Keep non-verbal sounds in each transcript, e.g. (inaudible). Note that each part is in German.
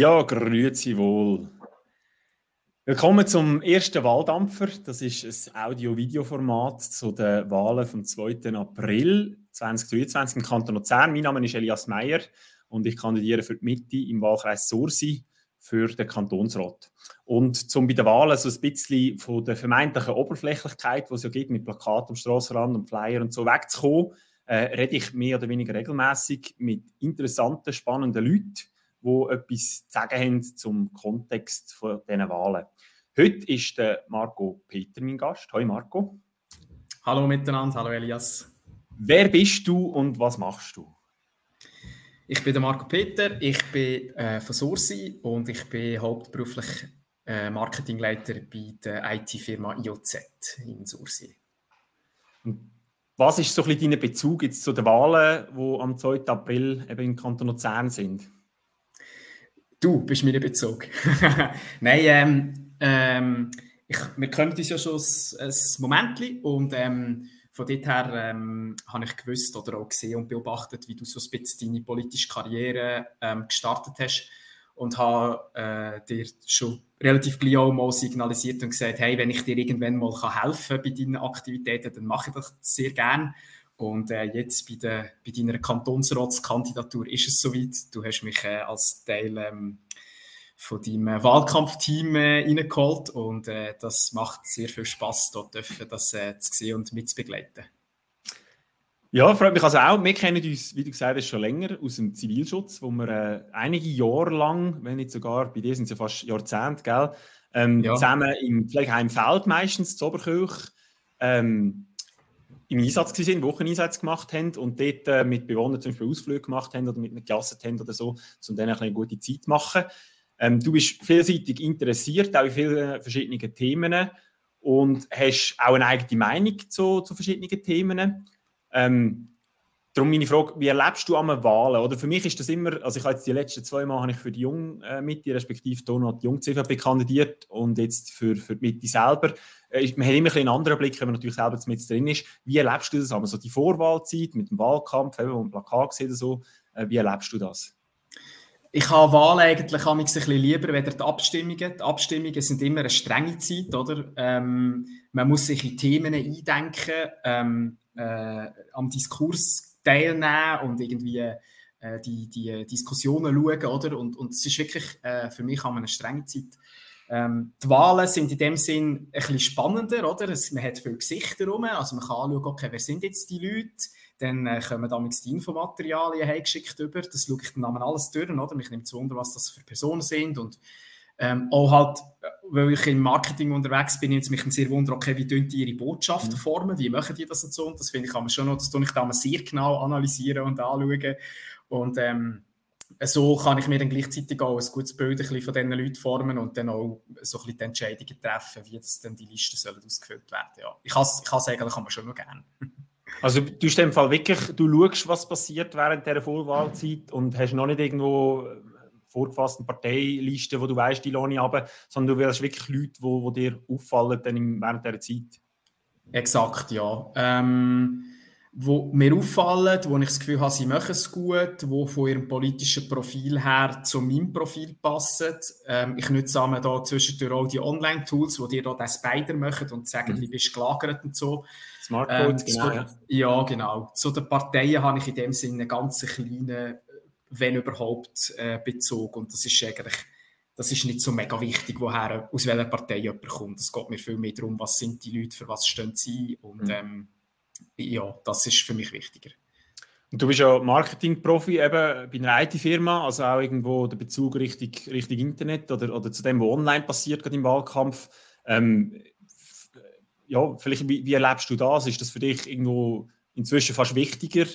Ja, grüezi wohl. Willkommen zum ersten Wahldampfer. Das ist ein Audio-Video-Format zu den Wahlen vom 2. April 2023 im Kanton Luzern. Mein Name ist Elias Meyer und ich kandidiere für die Mitte im Wahlkreis Sursi für den Kantonsrat. Und zum bei den Wahlen so ein bisschen von der vermeintlichen Oberflächlichkeit, die es ja gibt, mit Plakaten am Strassenrand und Flyer und so wegzukommen, äh, rede ich mehr oder weniger regelmäßig mit interessanten, spannenden Leuten, die etwas zu sagen haben zum Kontext von diesen Wahlen. Heute ist der Marco Peter mein Gast. Hallo Marco. Hallo miteinander, hallo Elias. Wer bist du und was machst du? Ich bin der Marco Peter, ich bin äh, von Sursi und ich bin hauptberuflich äh, Marketingleiter bei der IT-Firma IOZ in Sursi. Was ist so ein bisschen dein Bezug jetzt zu den Wahlen, die am 2. April eben im Kanton Luzern sind? Du bist mir Bezug. (laughs) Nein, ähm, ähm, ich, wir kennen uns ja schon ein, ein Moment und ähm, von dort her ähm, habe ich gewusst oder auch gesehen und beobachtet, wie du so ein bisschen deine politische Karriere ähm, gestartet hast und habe äh, dir schon relativ gleich auch mal signalisiert und gesagt, hey, wenn ich dir irgendwann mal helfen kann bei deinen Aktivitäten, dann mache ich das sehr gerne. Und äh, jetzt bei, der, bei deiner Kantonsratskandidatur ist es soweit. Du hast mich äh, als Teil ähm, von deinem äh, Wahlkampfteam äh, reingeholt und äh, das macht sehr viel Spaß, dort dürfen, das äh, zu sehen und mitzubegleiten. Ja, freut mich also auch. Wir kennen uns, wie du gesagt hast, schon länger aus dem Zivilschutz, wo wir äh, einige Jahre lang, wenn nicht sogar, bei dir sind es ja fast Jahrzehnte, gell, ähm, ja. zusammen im Pflegeheim Feld meistens, zu Oberkirch, ähm, im Einsatz waren, Wocheneinsatz gemacht haben und dort äh, mit Bewohnern zum Beispiel Ausflüge gemacht haben oder mit ihnen gelasset haben oder so, um denen eine gute Zeit zu machen. Ähm, du bist vielseitig interessiert, auch in vielen verschiedenen Themen und hast auch eine eigene Meinung zu, zu verschiedenen Themen. Ähm, Darum meine Frage, wie erlebst du an Wahlen? Oder für mich ist das immer, also ich habe jetzt die letzten zwei Mal habe ich für die Jung äh, Mitte, respektive Donald Jung CVP kandidiert und jetzt für, für die Mitte selber. Äh, man hat immer ein einen anderen Blick, wenn man natürlich selber mit drin ist. Wie erlebst du das? Aber so die Vorwahlzeit mit dem Wahlkampf, eben, wo ein Plakat sieht oder so, äh, wie erlebst du das? Ich habe Wahlen eigentlich ein lieber als die Abstimmungen. Die Abstimmungen sind immer eine strenge Zeit, oder? Ähm, man muss sich in Themen eindenken, ähm, äh, am Diskurs teilnehmen und irgendwie äh, die, die Diskussionen schauen, oder? Und, und es ist wirklich äh, für mich eine strenge Zeit. Ähm, die Wahlen sind in dem Sinn ein bisschen spannender, oder? Es, man hat viele Gesichter rum, also man kann anschauen, okay, wer sind jetzt die Leute? Dann äh, kommen damals die Infomaterialien heimgeschickt über, das schaue ich dann alles durch, oder? Mich nimmt zu Wunder, was das für Personen sind und ähm, auch halt, weil ich im Marketing unterwegs bin, jetzt mich sehr wundern, okay, wie die ihre Botschaften mhm. formen, wie machen die das und so. Und das finde ich kann man schon noch, das tue ich da sehr genau analysieren und anschauen. Und ähm, so kann ich mir dann gleichzeitig auch ein gutes Bild ein von diesen Leuten formen und dann auch so ein bisschen die Entscheidungen treffen, wie das dann die Listen sollen ausgefüllt werden. Ja. Ich kann ich sagen, das kann man schon noch gerne. (laughs) Also du hast dem Fall wirklich, du schaust, was passiert während dieser Vorwahlzeit und hast noch nicht irgendwo vorgefassten Parteiliste, wo du weißt, die lohne ich ab, sondern du willst wirklich Leute, die, die dir auffallen dann während dieser Zeit. Exakt, ja. Ähm, wo mir auffallen, wo ich das Gefühl habe, sie machen es gut, wo von ihrem politischen Profil her zu meinem Profil passen. Ähm, ich nutze zusammen da zwischendurch auch die Online-Tools, die dir da den Spider machen und sagen, mhm. wie bist du gelagert und so. Smartphones, ähm, genau. Zu, ja. genau. Zu den Parteien habe ich in dem Sinne einen ganz kleinen wenn überhaupt, äh, Bezug. Und das ist eigentlich, das ist nicht so mega wichtig, woher, aus welcher Partei jemand kommt. Es geht mir viel mehr darum, was sind die Leute, für was stehen sie. Und mhm. ähm, ja, das ist für mich wichtiger. Und du bist ja Marketingprofi eben bei einer IT-Firma, also auch irgendwo der Bezug Richtung, Richtung Internet oder, oder zu dem, was online passiert, gerade im Wahlkampf. Ähm, ja, vielleicht, wie, wie erlebst du das? Ist das für dich irgendwo inzwischen fast wichtiger,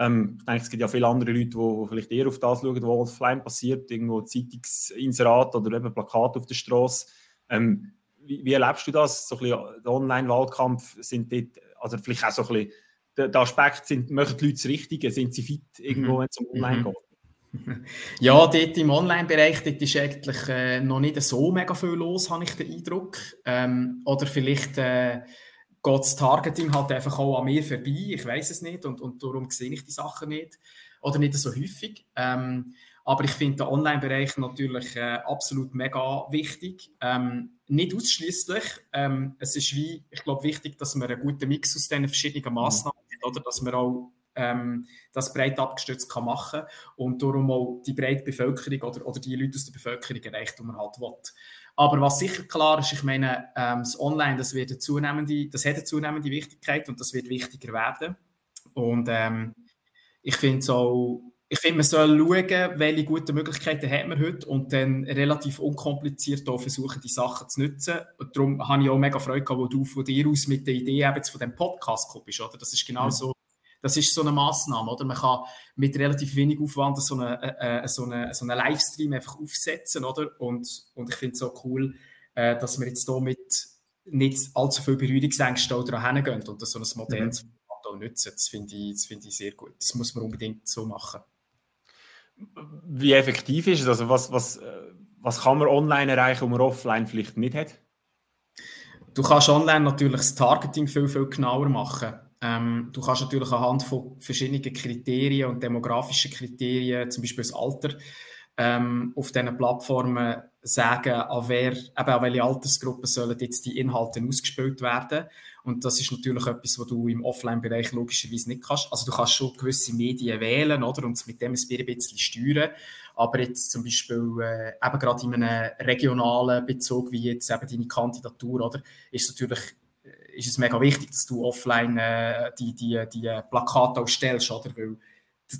ähm, ich denke, es gibt ja viele andere Leute, die vielleicht eher auf das schauen, was offline passiert, irgendwo Zeitungsinserat oder eben Plakat auf der Straße. Ähm, wie, wie, erlebst du das? So ein bisschen der Online-Wahlkampf sind dort, also vielleicht auch so ein bisschen der, der Aspekt, sind, machen die Leute das Richtige, sind sie fit irgendwo, mhm. wenn es um Online mhm. geht? (laughs) Ja, dort im Online-Bereich dort ist eigentlich äh, noch nicht so mega viel los, habe ich den Eindruck. Ähm, oder vielleicht äh, geht das Targeting halt einfach auch an mir vorbei. Ich weiß es nicht und, und darum sehe ich die Sachen nicht oder nicht so häufig. Ähm, Aber ich finde den Online-Bereich natürlich äh, absolut mega wichtig. Ähm, nicht ausschließlich. Ähm, es ist wie, ich glaube, wichtig, dass man einen guten Mix aus diesen verschiedenen Massnahmen hat, oder dass man auch ähm, das breit abgestützt kann machen und darum auch die breite Bevölkerung oder, oder die Leute aus der Bevölkerung erreicht, die man halt will. Aber was sicher klar ist, ich meine, ähm, das Online, das, wird eine zunehmende, das hat eine zunehmende Wichtigkeit und das wird wichtiger werden. Und ähm, ich finde so, ich finde, man soll schauen, welche guten Möglichkeiten hat man heute und dann relativ unkompliziert auch versuchen, die Sachen zu nutzen. Und darum habe ich auch mega Freude gehabt, wo du von dir aus mit der Idee eben von dem Podcast kommst, oder? Das ist genau mhm. so das ist so eine Maßnahme, oder? Man kann mit relativ wenig Aufwand so einen äh, äh, so eine, so eine Livestream einfach aufsetzen, oder? Und, und ich finde es so cool, äh, dass wir jetzt hier mit nicht allzu viel Berührungsängste daran hingehen und das so ein modernes mhm. Format auch nutzen. Das finde ich, das ich sehr gut. Das muss man unbedingt so machen. Wie effektiv ist es? Also was, was, äh, was kann man online erreichen, wo man offline vielleicht nicht hat? Du kannst online natürlich das Targeting viel, viel genauer machen. Ähm, du kannst natürlich anhand von verschiedenen Kriterien und demografischen Kriterien, zum Beispiel das Alter, ähm, auf diesen Plattformen sagen, an, wer, eben an welche Altersgruppe sollen jetzt die Inhalte ausgespielt werden. Und das ist natürlich etwas, was du im Offline-Bereich logischerweise nicht kannst. Also du kannst schon gewisse Medien wählen oder, und mit dem ein bisschen steuern. Aber jetzt zum Beispiel äh, eben gerade in einem regionalen Bezug, wie jetzt eben deine Kandidatur, oder, ist natürlich ist es mega wichtig, dass du offline äh, die, die, die Plakate auch stellst, oder? Weil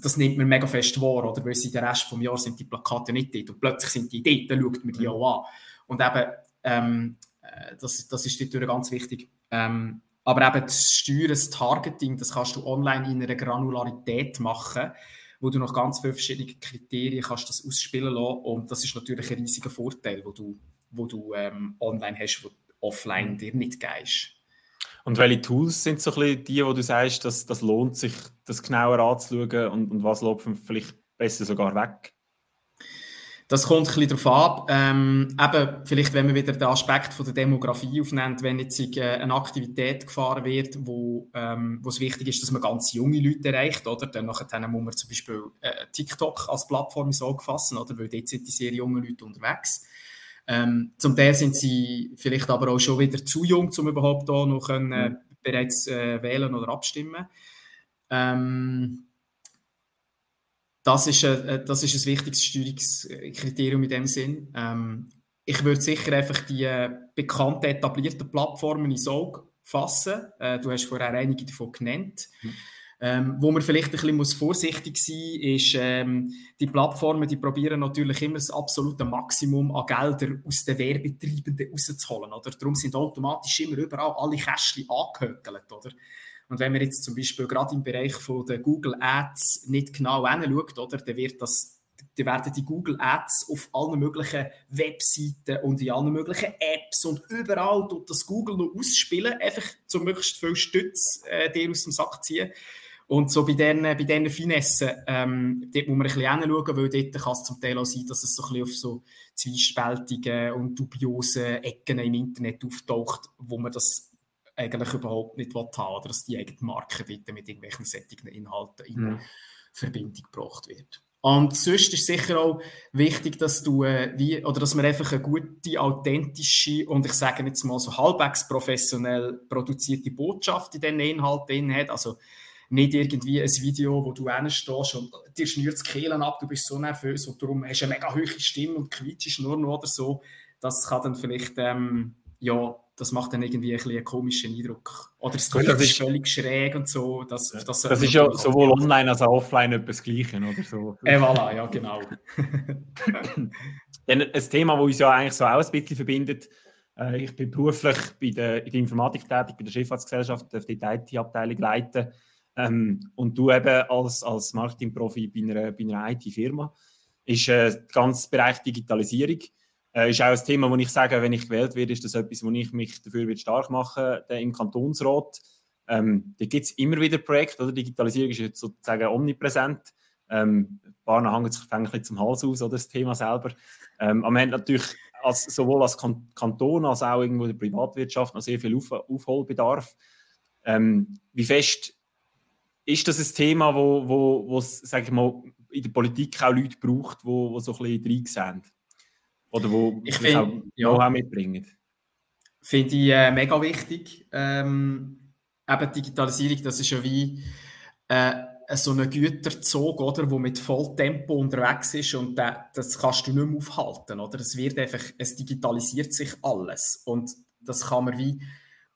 das nimmt man mega fest wahr, oder? Weil sie den Rest vom Jahr sind die Plakate nicht dort und plötzlich sind die dort, dann schaut man die auch an. Und eben, ähm, äh, das, das ist natürlich ganz wichtig. Ähm, aber eben das Steuern, das Targeting, das kannst du online in einer Granularität machen, wo du noch ganz viele verschiedene Kriterien kannst das ausspielen lassen und das ist natürlich ein riesiger Vorteil, wo du, wo du ähm, online hast, wo offline dir nicht gehst. Und welche Tools sind so ein bisschen die, wo du sagst, dass das lohnt sich, das genauer anzuschauen und, und was läuft vielleicht besser sogar weg? Das kommt ein bisschen darauf ab. Ähm, eben, vielleicht, wenn man wieder den Aspekt von der Demografie aufnimmt, wenn jetzt äh, eine Aktivität gefahren wird, wo, ähm, wo es wichtig ist, dass man ganz junge Leute erreicht, oder? Dann nachher muss man zum Beispiel äh, TikTok als Plattform Auge fassen, oder? Weil dort sind die sehr jungen Leute unterwegs. Ähm, zum Teil sind sie vielleicht aber auch schon wieder zu jung, um überhaupt da noch können, äh, bereits äh, wählen oder abstimmen. Ähm, das, ist, äh, das ist ein wichtiges Steuerungskriterium in dem Sinn. Ähm, ich würde sicher einfach die äh, bekannten, etablierten Plattformen ins Auge fassen. Äh, du hast vorher einige davon genannt. Mhm. Ähm, wo man vielleicht ein bisschen vorsichtig sein muss, ist, ähm, die Plattformen, die probieren natürlich immer das absolute Maximum an Geldern aus den Werbetreibenden rauszuholen. Oder? Darum sind automatisch immer überall alle Kästchen angehökelt. Oder? Und wenn man jetzt zum Beispiel gerade im Bereich von der Google Ads nicht genau hinschaut, oder, dann wird das dann werden die Google Ads auf allen möglichen Webseiten und in allen möglichen Apps und überall tut das Google noch ausspielen, einfach zum möglichst viel Stütz äh, dir aus dem Sack ziehen. Und so bei diesen, bei diesen Finessen, ähm, dort muss man ein bisschen hinschauen, weil dort kann es zum Teil auch sein, dass es so ein bisschen auf so zwiespältige und dubiose Ecken im Internet auftaucht, wo man das eigentlich überhaupt nicht haben will, oder dass die eigene Marke dort mit irgendwelchen sättigen Inhalten in mhm. Verbindung gebracht wird. Und sonst ist sicher auch wichtig, dass du äh, wie, oder dass man einfach eine gute, authentische und ich sage jetzt mal so halbwegs professionell produzierte Botschaft in diesen Inhalten hat. Also nicht irgendwie ein Video, wo du stehst und dir schnürt die Kehlen ab, du bist so nervös und darum hast du eine mega hohe Stimme und quietschst nur noch oder so. Das kann dann vielleicht, ähm, ja, das macht dann irgendwie ein einen komischen Eindruck. Oder das Gut, ist völlig schräg und so. Das, das, das ist ja sowohl online als auch offline etwas Gleiche, oder so. Äh, (laughs) voilà, ja, genau. Dann ein Thema, das uns ja eigentlich so auch ein bisschen verbindet, äh, ich bin beruflich bei der, in der Informatik tätig, bei der Schifffahrtsgesellschaft, darf die IT-Abteilung leiten. Ähm, und du eben als, als Marketingprofi bei einer, einer IT-Firma, ist äh, der ganze Bereich Digitalisierung. Äh, ist auch ein Thema, wo ich sage, wenn ich gewählt werde, ist das etwas, wo ich mich dafür stark machen will, im Kantonsrat. Ähm, da gibt es immer wieder Projekte, oder? Digitalisierung ist jetzt sozusagen omnipräsent. Ähm, ein paar hängen sich ein bisschen zum Hals aus, oder das Thema selber. Ähm, am Ende natürlich als, sowohl als Kanton als auch irgendwo der Privatwirtschaft noch sehr viel Auf Aufholbedarf. Ähm, wie fest ist das ein Thema, wo, wo, wo sage ich mal, in der Politik auch Leute braucht, die, die so ein bisschen reinsehen. Oder die ich find, auch ja, mitbringen. Finde ich äh, mega wichtig. Ähm, eben Digitalisierung, das ist ja wie äh, so ein Güterzug, oder, der mit Volltempo unterwegs ist und der, das kannst du nicht mehr aufhalten. Oder? Es, wird einfach, es digitalisiert sich alles. Und das kann man wie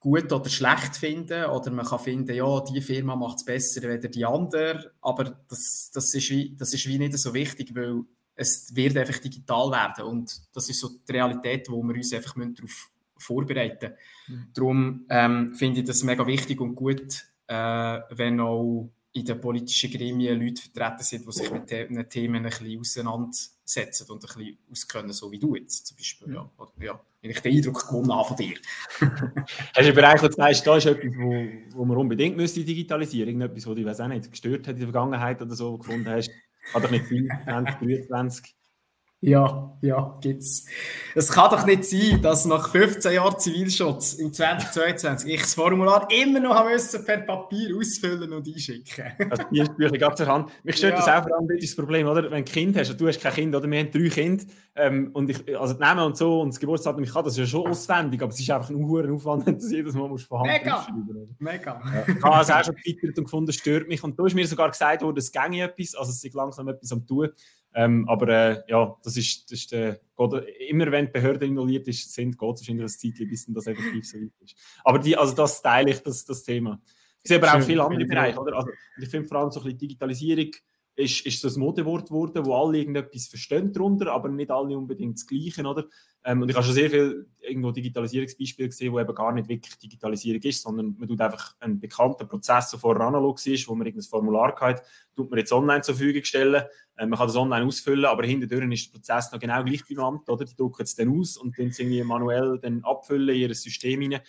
gut oder schlecht finden oder man kann finden, ja, die Firma macht es besser als die andere, aber das, das, ist wie, das ist wie nicht so wichtig, weil es wird einfach digital werden und das ist so die Realität, wo wir uns einfach darauf vorbereiten müssen. Mhm. Darum ähm, finde ich das mega wichtig und gut, äh, wenn auch in den politischen Gremien Leute vertreten sind, die sich mit diesen Themen ein bisschen auseinandersetzen und ein bisschen auskennen, so wie du jetzt zum Beispiel. Ja, oder, ja wenn ich den Eindruck gewonnen habe von dir. (laughs) Hast du aber eigentlich gesagt, da ist etwas, wo, wo man unbedingt müsste digitalisieren müsste? Irgendetwas, was dich, weiß auch nicht, gestört hat in der Vergangenheit oder so, gefunden hast? Kann doch nicht sein, (laughs) 2023. Ja, ja, gibt's. Es kann doch nicht sein, dass nach 15 Jahren Zivilschutz im 2022 ich das Formular immer noch haben müssen per Papier ausfüllen und einschicken. (laughs) Also die Bücher gab zur Hand. Mich stört ja. das auch vor allem das Problem, oder? Wenn du ein Kind hast, und du hast kein Kind, oder wir haben drei Kinder, ähm, und ich, also die Namen und so und das Geburtsdatum, ich kann das ja schon auswendig, aber es ist einfach ein hoher Aufwand, wenn du das jedes Mal musst von Hand Mega, mega. Ja. Ich habe es auch schon getwittert und gefunden, stört mich. Und da ist mir sogar gesagt worden, es ginge etwas, also es ist langsam etwas am tun. Ähm, aber äh, ja, das ist, das ist der, immer wenn die Behörde involviert ist, sind, geht es wahrscheinlich ein Zeitchen, bis das effektiv so weit ist. Aber die, also das teile ich, das, das Thema. Ich sehe aber auch viele andere Bereiche, oder? Also, ich finde vor allem so ein bisschen Digitalisierung ist, ist ein Modewort geworden, wo alle irgendetwas verstehen darunter, aber nicht alle unbedingt das Gleiche, oder? Ähm, und ich habe schon sehr viele irgendwo Digitalisierungsbeispiele gesehen, wo eben gar nicht wirklich Digitalisierung ist, sondern man tut einfach einen bekannten Prozess, der vorher analog ist, wo man irgendein Formular hat, tut man jetzt online zur Verfügung stellen. Ähm, man kann das online ausfüllen, aber hinterher ist der Prozess noch genau gleich benannt, oder? Die drucken es dann aus und dann irgendwie manuell dann abfüllen in ihr System hinein.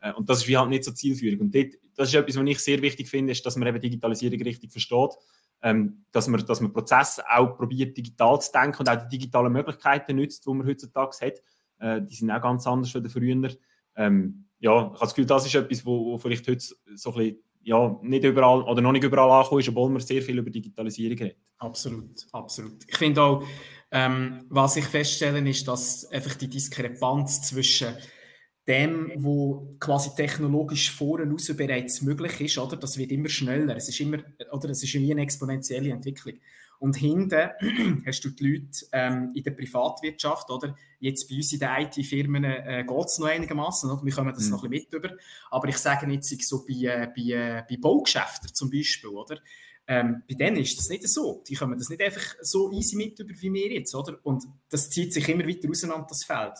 Äh, und das ist wie halt nicht so zielführend. Und dort, das ist etwas, was ich sehr wichtig finde, ist, dass man eben Digitalisierung richtig versteht ähm, dass, man, dass man Prozesse auch probiert, digital zu denken und auch die digitalen Möglichkeiten nützt, die man heutzutage hat. Äh, die sind auch ganz anders als früher. Ähm, ja, ich habe das Gefühl, das ist etwas, wo, wo vielleicht heute so ein bisschen, ja, nicht überall oder noch nicht überall angekommen ist, obwohl man sehr viel über Digitalisierung redet. Absolut, absolut. Ich finde auch, ähm, was ich feststelle, ist, dass einfach die Diskrepanz zwischen dem, wo quasi technologisch vorne raus bereits möglich ist, oder? Das wird immer schneller. Es ist immer, oder? Es ist wie eine exponentielle Entwicklung. Und hinten (clears throat) hast du die Leute ähm, in der Privatwirtschaft, oder? Jetzt bei uns in den IT-Firmen äh, geht es noch einigermaßen, oder? Wir kommen das mhm. noch ein bisschen mit über. Aber ich sage jetzt so bei, äh, bei, äh, bei Baugeschäften zum Beispiel, oder? Ähm, bei denen ist das nicht so. Die kommen das nicht einfach so easy mit über wie wir jetzt, oder? Und das zieht sich immer weiter auseinander, das Feld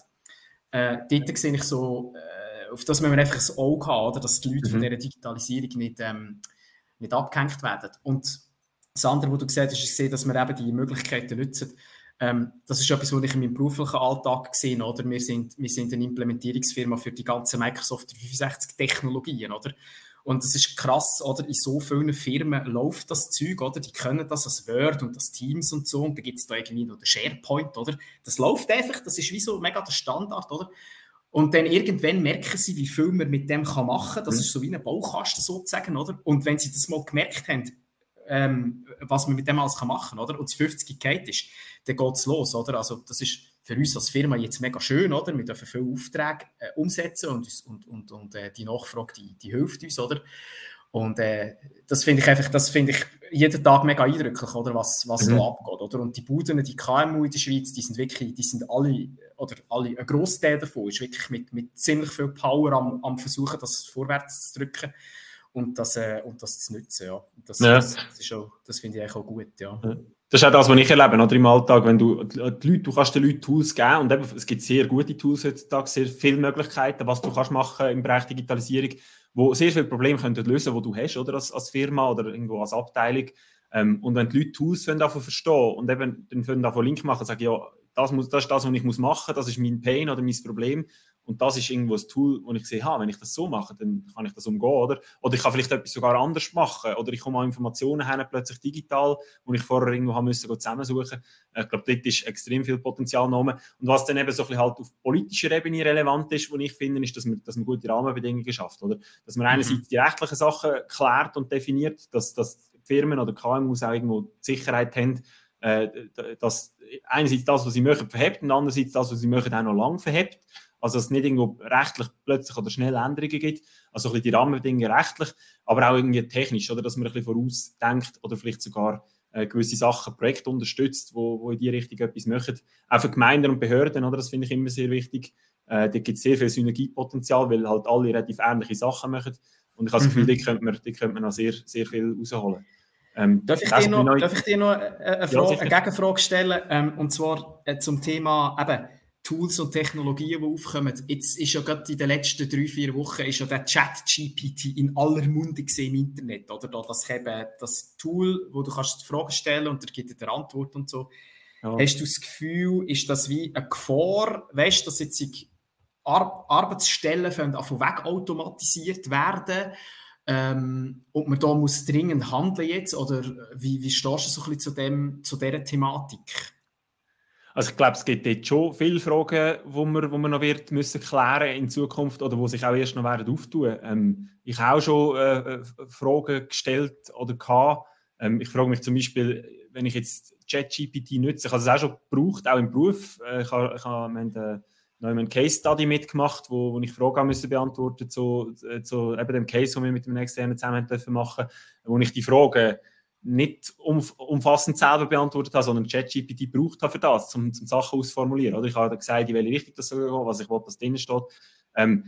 äh, dort sehe ich so, äh, auf das müssen wir einfach ein Auge haben, oder? dass die Leute mhm. von dieser Digitalisierung nicht, ähm, nicht abgehängt werden. Und das andere, was du gesagt hast, ist, gesehen, dass wir eben die Möglichkeiten nutzen. Ähm, das ist etwas, was ich in meinem beruflichen Alltag gesehen oder wir sind, wir sind eine Implementierungsfirma für die ganzen Microsoft 365 Technologien, oder? Und das ist krass, oder? In so vielen Firmen läuft das Zeug, oder? Die können das als Word und das Teams und so. Und da gibt es da irgendwie noch den SharePoint, oder? Das läuft einfach, das ist wie so mega der Standard, oder? Und dann irgendwann merken sie, wie viel man mit dem kann machen kann. Das mhm. ist so wie ein Baukasten sozusagen, oder? Und wenn sie das mal gemerkt haben, ähm, was man mit dem alles kann machen kann, oder? Und das 50 geht ist, dann geht es los, oder? Also das ist für uns als Firma jetzt mega schön, oder? Wir dürfen viele Aufträge äh, umsetzen und, und, und, und äh, die Nachfrage, die, die hilft uns, oder? Und äh, das finde ich einfach, das finde ich jeden Tag mega eindrücklich, oder? Was, was mhm. da abgeht, oder? Und die Buden, die KMU in der Schweiz, die sind wirklich, die sind alle, oder alle, ein Großteil davon ist wirklich mit, mit ziemlich viel Power am, am Versuchen, das vorwärts zu drücken und das, äh, und das zu nutzen, ja. Das, ja. das, das, das finde ich eigentlich auch gut, ja. ja. Das ist auch das, was ich erlebe oder, im Alltag. Wenn du, die Leute, du kannst den Leuten Tools geben und eben, es gibt sehr gute Tools heutzutage, sehr viele Möglichkeiten, was du kannst machen im Bereich Digitalisierung, wo sehr viele Probleme können lösen die du hast oder als, als Firma oder irgendwo als Abteilung. Ähm, und wenn die Leute Tools davon verstehen und eben dann davon Link machen sagen, ja, das, muss, das ist das, was ich machen muss, das ist mein Pain oder mein Problem und das ist irgendwo ein Tool, wo ich sehe, ha, wenn ich das so mache, dann kann ich das umgehen, oder? Oder ich kann vielleicht etwas sogar anders machen. Oder ich komme an Informationen her, plötzlich digital, wo ich vorher irgendwo haben müssen, zusammensuchen. Ich glaube, dort ist extrem viel Potenzial genommen. Und was dann eben so ein bisschen halt auf politischer Ebene relevant ist, wo ich finde, ist, dass man, dass man gute Rahmenbedingungen schafft, oder? Dass man einerseits mhm. die rechtlichen Sachen klärt und definiert, dass, dass Firmen oder KMUs auch irgendwo die Sicherheit haben, äh, dass einerseits das, was sie machen, verhebt und andererseits das, was sie machen, auch noch lang verhebt. Also dass es nicht irgendwo rechtlich plötzlich oder schnell Änderungen gibt. Also ein bisschen die Rahmenbedingungen rechtlich, aber auch irgendwie technisch, oder dass man ein bisschen vorausdenkt oder vielleicht sogar äh, gewisse Sachen, Projekte unterstützt, wo, wo in die Richtung etwas machen. Auch für Gemeinden und Behörden, oder? das finde ich immer sehr wichtig. Äh, da gibt es sehr viel Synergiepotenzial, weil halt alle relativ ähnliche Sachen machen. Und ich habe das Gefühl, mhm. die könnte man, die könnte man noch sehr, sehr viel rausholen. Ähm, darf, ich dir noch, darf ich dir noch eine, eine, Frage, ja, eine Gegenfrage stellen? Ähm, und zwar äh, zum Thema eben, Tools und Technologien, die aufkommen. Jetzt ist ja gerade in den letzten drei, vier Wochen ist ja der Chat-GPT in aller Munde gesehen im Internet. Oder da, das, eben, das Tool, wo du kannst Fragen stellen und er gibt dir Antwort und so. Ja. Hast du das Gefühl, ist das wie eine Gefahr, weißt dass jetzt Ar Arbeitsstellen von weg automatisiert werden ähm, ob man da muss dringend handeln jetzt oder wie, wie stehst du so ein bisschen zu, dem, zu dieser Thematik? Also ich glaube, es gibt jetzt schon viele Fragen, die man, wo man noch wird müssen klären in Zukunft oder wo sich auch erst noch werden auftun. Ähm, ich habe auch schon äh, äh, Fragen gestellt oder gehabt. Ähm, ich frage mich zum Beispiel, wenn ich jetzt ChatGPT nutze, ich habe es auch schon gebraucht, auch im Beruf. Äh, ich habe, ich habe wir haben, noch einen Case Study mitgemacht, wo, wo ich Fragen müssen beantworten zu, zu eben dem Case, den wir mit dem externen zusammen dürfen machen, wo ich die Fragen nicht umfassend selber beantwortet habe, sondern ChatGPT braucht habe für das, um, um Sachen auszuformulieren. Oder? Ich habe gesagt, in welche Richtung das gehen, was ich will, dass drin steht. Ähm,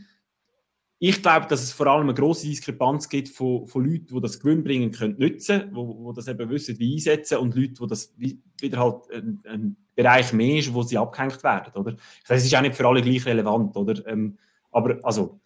ich glaube, dass es vor allem eine grosse Diskrepanz gibt von, von Leuten, die das Gewinn bringen können, nutzen, wo, wo das eben wissen, wie einsetzen und Leute, die das wieder halt ein, ein Bereich mehr ist, wo sie abgehängt werden, oder? Das ist auch nicht für alle gleich relevant, oder? Ähm, aber also,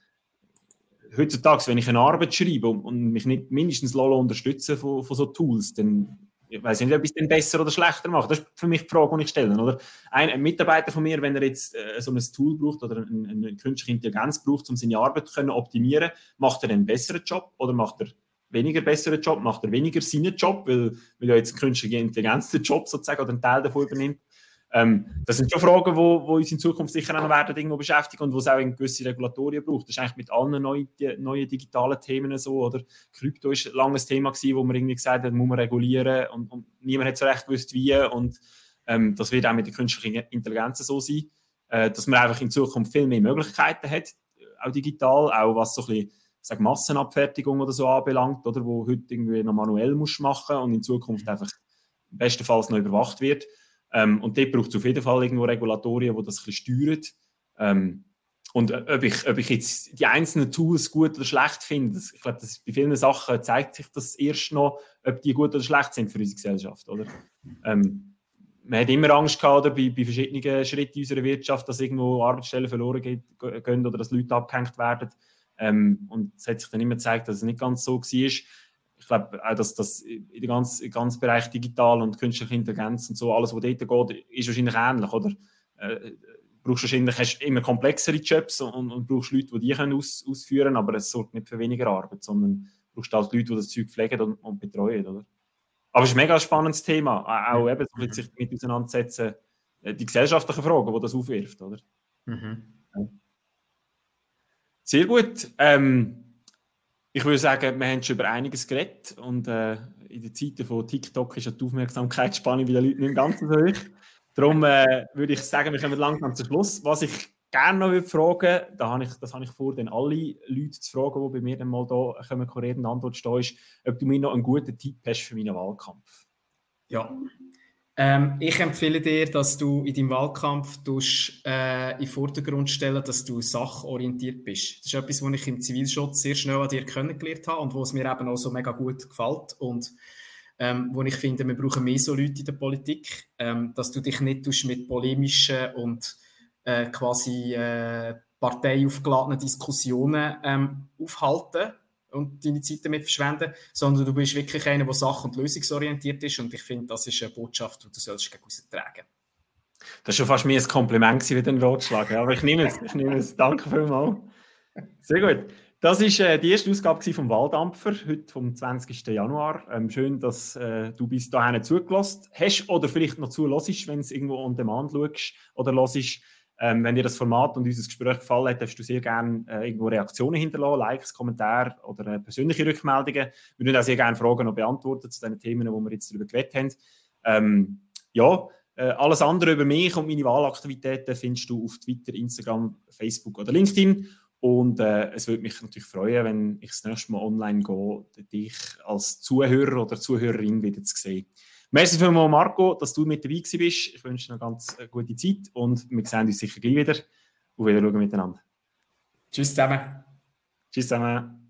heutzutage, wenn ich eine Arbeit schreibe und, mich nicht mindestens Lolo unterstützen von, von so Tools, dann ich weiß nicht, ob ich es denn besser oder schlechter mache. Das ist für mich die Frage, die ich stelle. Oder? Ein, ein Mitarbeiter von mir, wenn er jetzt äh, so ein Tool braucht oder eine, eine künstliche Intelligenz braucht, um seine Arbeit zu optimieren, macht er einen besseren Job oder macht er weniger besseren Job, macht er weniger seinen Job, weil, weil ja jetzt künstliche Intelligenz den Job sozusagen oder einen Teil davon übernimmt. Ähm, das sind schon Fragen, die uns in Zukunft sicher auch noch werden irgendwo beschäftigen und wo es auch gewisse Regulatorien braucht. Das ist eigentlich mit allen neuen, neuen digitalen Themen so. Oder Krypto ist ein langes Thema gewesen, wo man irgendwie gesagt hat, muss man regulieren und, und niemand hat so recht gewusst, wie. Und ähm, das wird auch mit der künstlichen Intelligenz so sein, äh, dass man einfach in Zukunft viel mehr Möglichkeiten hat, auch digital, auch was so ein bisschen sag, Massenabfertigung oder so anbelangt, oder wo heute irgendwie noch manuell muss machen und in Zukunft einfach bestenfalls noch überwacht wird. Ähm, und dort braucht es auf jeden Fall irgendwo Regulatorien, die das ein bisschen steuern. Ähm, und äh, ob ich, ob ich jetzt die einzelnen Tools gut oder schlecht finde, das, ich glaube, bei vielen Sachen zeigt sich das erst noch, ob die gut oder schlecht sind für unsere Gesellschaft. Oder? Ähm, man hat immer Angst gehabt oder, bei, bei verschiedenen Schritten unserer Wirtschaft, dass irgendwo Arbeitsstellen verloren gehen oder dass Leute abgehängt werden. Ähm, und es hat sich dann immer gezeigt, dass es nicht ganz so war ich glaube auch, dass das in dem ganzen, Bereich digital und künstliche Intelligenz und so, alles, was dort geht, ist wahrscheinlich ähnlich, oder? Äh, brauchst wahrscheinlich hast immer komplexere Jobs und, und brauchst Leute, die die können aus, ausführen können, aber es sorgt nicht für weniger Arbeit, sondern brauchst halt Leute, die das Zeug pflegen und, und betreuen, oder? Aber es ist ein mega spannendes Thema, auch eben mit sich damit auseinandersetzen, äh, die gesellschaftlichen Fragen, die das aufwirft, oder? Mhm. Sehr gut. Ähm, ich würde sagen, wir haben schon über einiges geredet und äh, in den Zeiten von TikTok ist ja die Aufmerksamkeitsspanne bei den Leuten nicht ganz so hoch. Darum äh, würde ich sagen, wir kommen langsam zum Schluss. Was ich gerne noch würde fragen, da habe ich, das habe ich vor, dann alle Leute zu fragen, die bei mir dann mal da kommen, reden, Antwort stehen, ist, ob du mir noch einen guten Tipp hast für meinen Wahlkampf. Ja, ähm, ich empfehle dir, dass du in deinem Wahlkampf tust, äh, in den Vordergrund stellen, dass du sachorientiert bist. Das ist etwas, was ich im Zivilschutz sehr schnell an dir kennengelernt habe und was mir eben auch so mega gut gefällt und ähm, wo ich finde, wir brauchen mehr so Leute in der Politik, ähm, dass du dich nicht mit polemischen und äh, quasi äh, parteiaufgeladenen Diskussionen ähm, aufhalten und deine Zeit damit verschwenden, sondern du bist wirklich einer, der sach- und lösungsorientiert ist und ich finde, das ist eine Botschaft, die du sollst gegen tragen Das war schon fast mir ein Kompliment wie ein Rotschlag, aber ich nehme es, ich nehme es. Danke vielmals. Sehr gut. Das war äh, die erste Ausgabe vom Walddampfer, heute vom 20. Januar. Ähm, schön, dass äh, du bis dahin zugelassen hast oder vielleicht noch zulässt, wenn es irgendwo on demand schaust oder hörst. Ähm, wenn dir das Format und unser Gespräch gefallen hat, darfst du sehr gerne äh, irgendwo Reaktionen hinterlassen, Likes, Kommentare oder äh, persönliche Rückmeldungen. Wir würden auch sehr gerne Fragen noch beantworten zu den Themen, die wir jetzt darüber geredet haben. Ähm, ja, äh, alles andere über mich und meine Wahlaktivitäten findest du auf Twitter, Instagram, Facebook oder LinkedIn. Und äh, es würde mich natürlich freuen, wenn ich das nächste Mal online gehe, dich als Zuhörer oder Zuhörerin wieder zu sehen. Merci vielmals, Marco, dass du mit dabei bist. Ich wünsche dir eine ganz äh, gute Zeit und wir sehen uns sicher gleich wieder und wieder schauen miteinander. Tschüss zusammen. Tschüss zusammen.